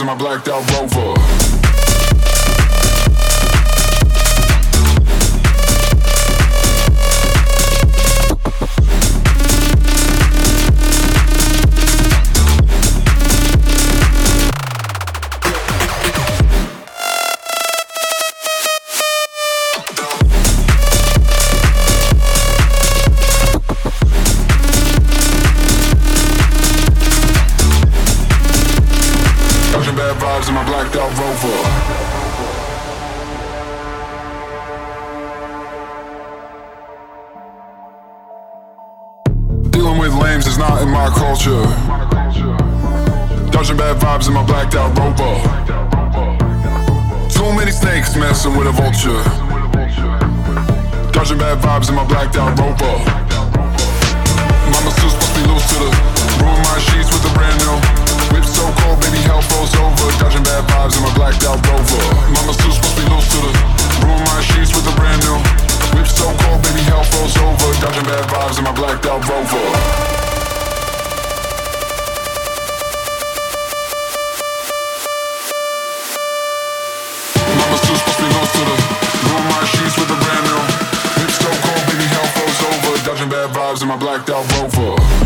in my blacked out rover. monoculture. Dodging bad vibes in my blacked out rover. Too many snakes messing with a vulture. Dodging bad vibes in my blacked out rover. Mama's too supposed to be loose to the ruin my sheets with the brand new. Whip so cold, baby, hell froze over. Dodging bad vibes in my blacked out rover. Mama's too supposed to be loose to the ruin my sheets with the brand new. Whip so cold, baby, hell froze over. Dodging bad vibes in my blacked out rover. my blacked out rover.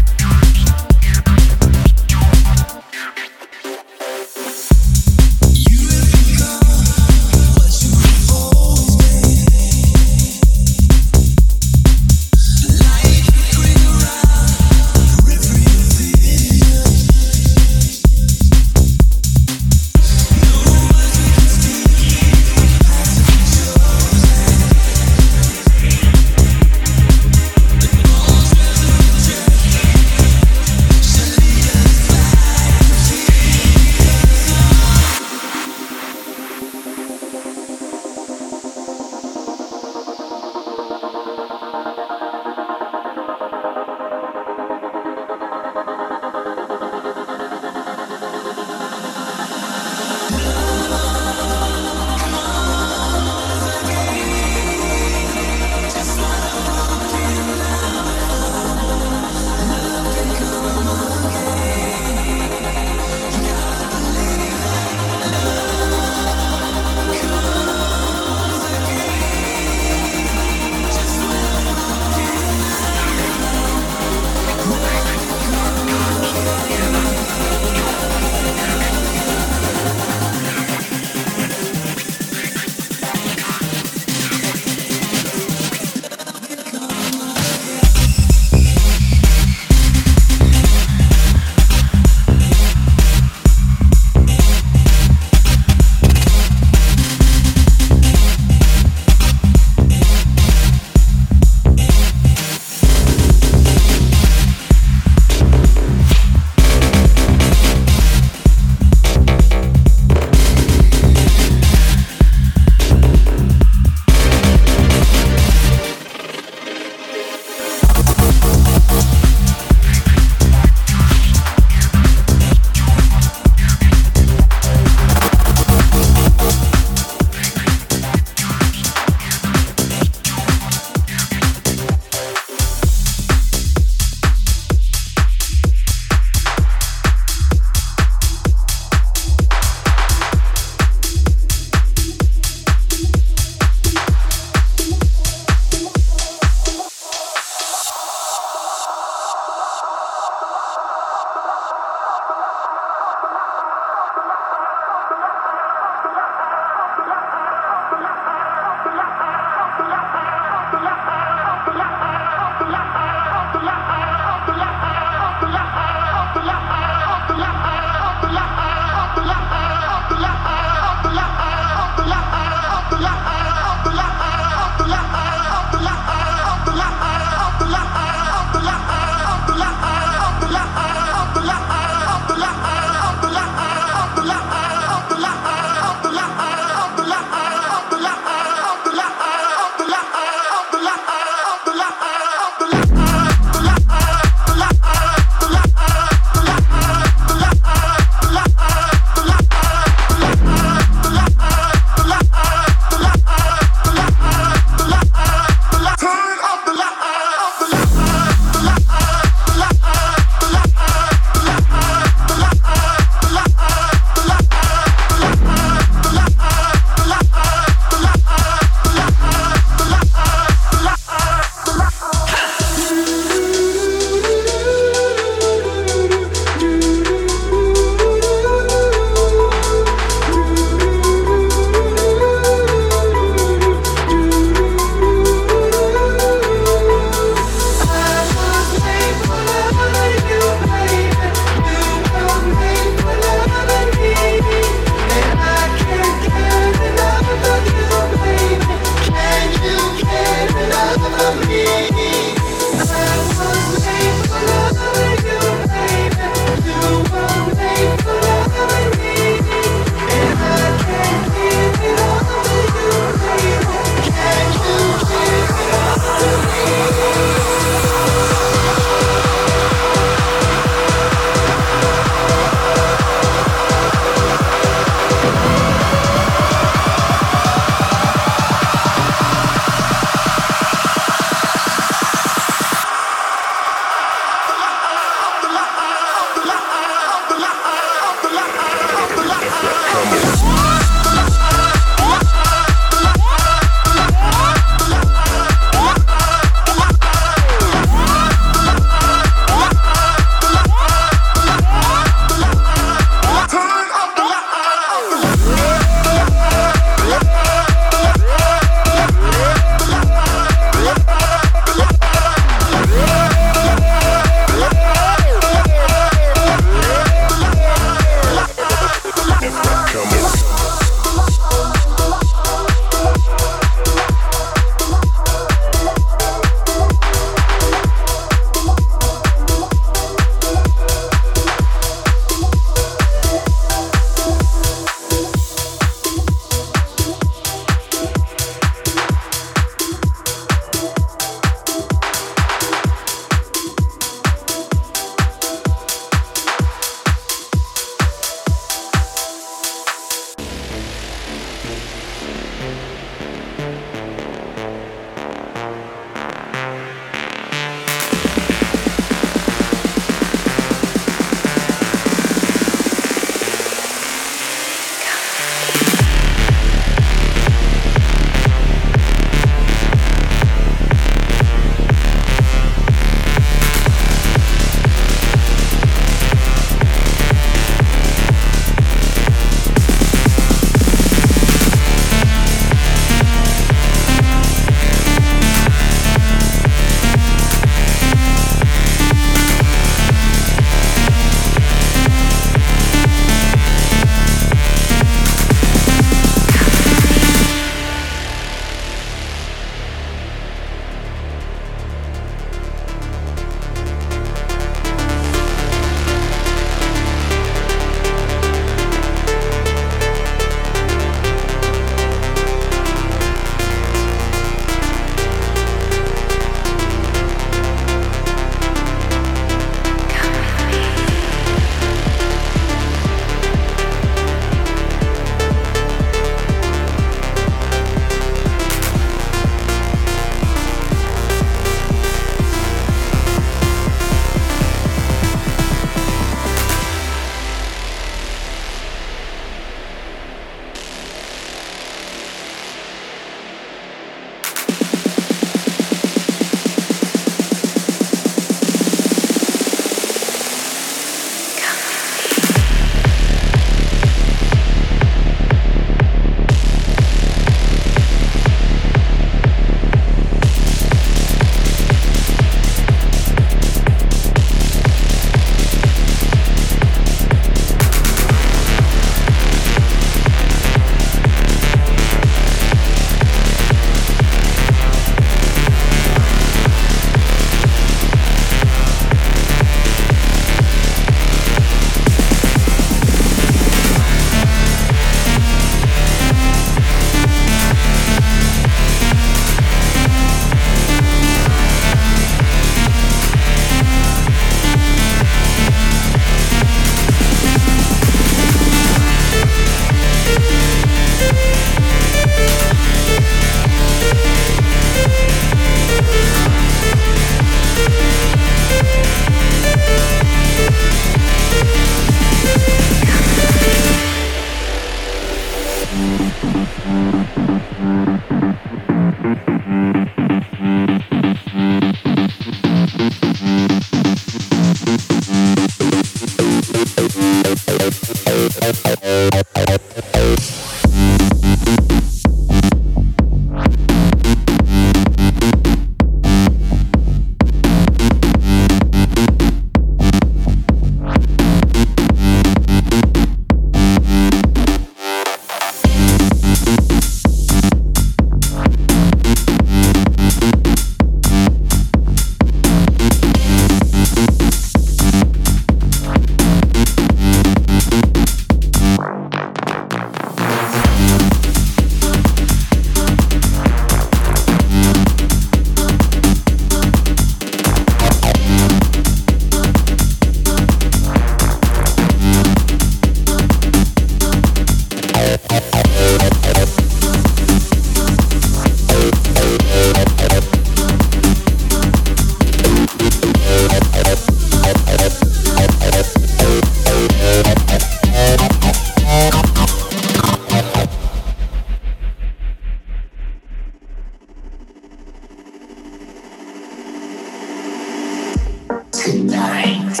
tonight.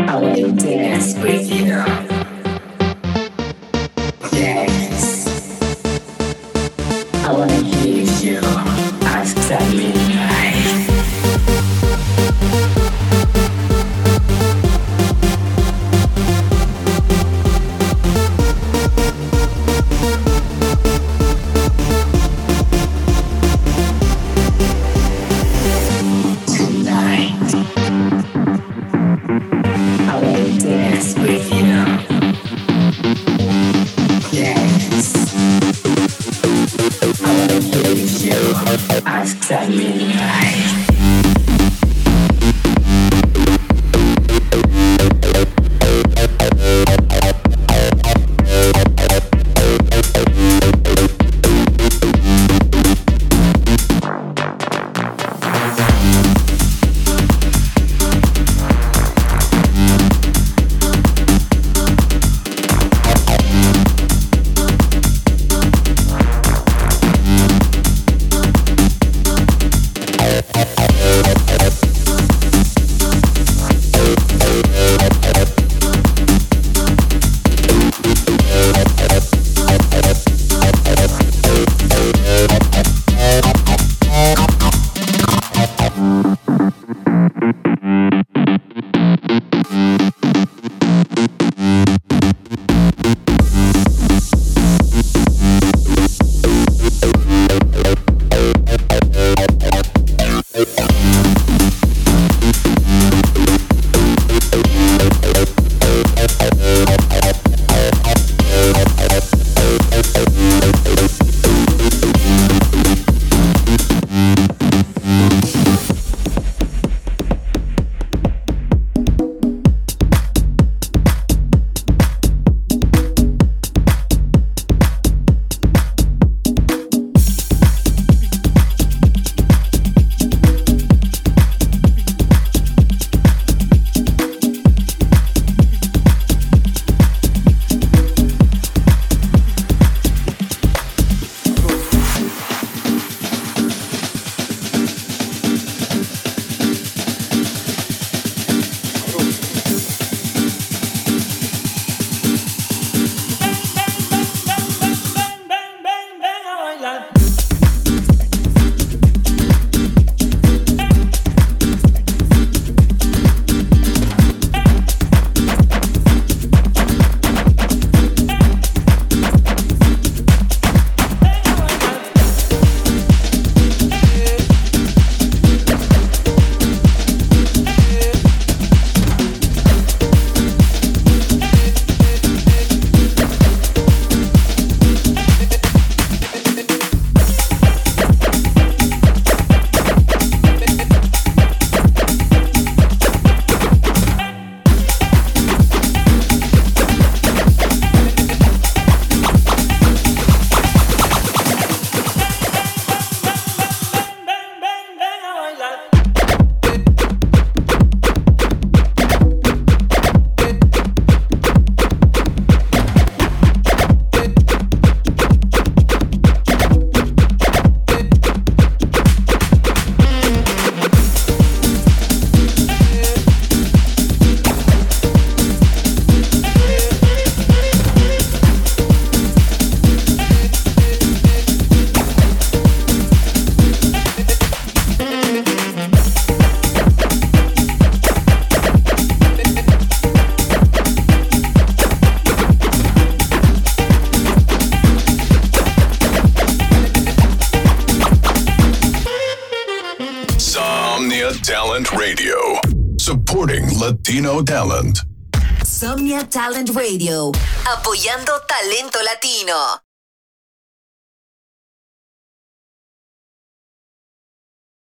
I will dance with you.